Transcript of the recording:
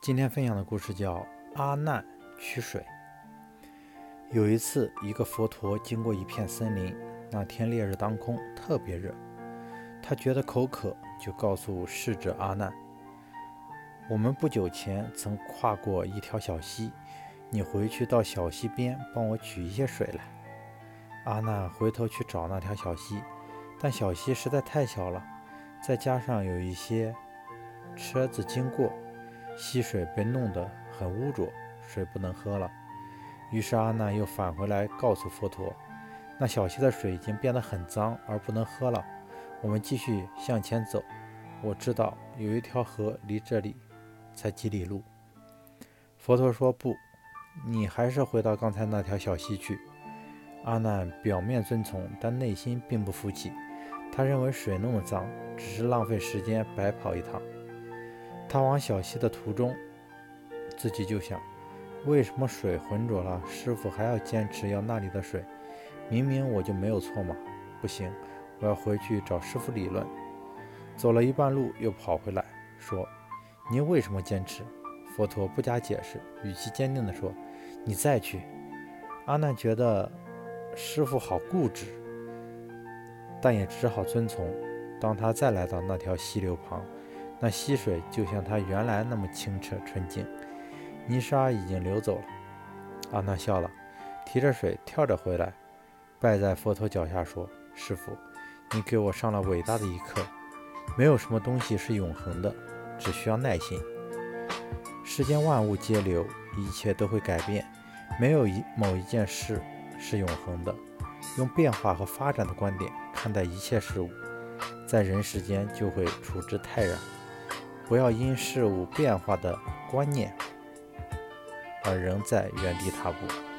今天分享的故事叫《阿难取水》。有一次，一个佛陀经过一片森林，那天烈日当空，特别热。他觉得口渴，就告诉逝者阿难：“我们不久前曾跨过一条小溪，你回去到小溪边帮我取一些水来。”阿难回头去找那条小溪，但小溪实在太小了，再加上有一些车子经过。溪水被弄得很污浊，水不能喝了。于是阿难又返回来告诉佛陀：“那小溪的水已经变得很脏，而不能喝了。我们继续向前走。我知道有一条河离这里才几里路。”佛陀说：“不，你还是回到刚才那条小溪去。”阿难表面遵从，但内心并不服气。他认为水那么脏，只是浪费时间，白跑一趟。他往小溪的途中，自己就想：为什么水浑浊了，师傅还要坚持要那里的水？明明我就没有错嘛！不行，我要回去找师傅理论。走了一半路，又跑回来，说：“您为什么坚持？”佛陀不加解释，语气坚定地说：“你再去。”阿难觉得师傅好固执，但也只好遵从。当他再来到那条溪流旁，那溪水就像它原来那么清澈纯净，泥沙已经流走了。阿难笑了，提着水跳着回来，拜在佛陀脚下说：“师傅，你给我上了伟大的一课。没有什么东西是永恒的，只需要耐心。世间万物皆流，一切都会改变，没有一某一件事是永恒的。用变化和发展的观点看待一切事物，在人世间就会处之泰然。”不要因事物变化的观念而仍在原地踏步。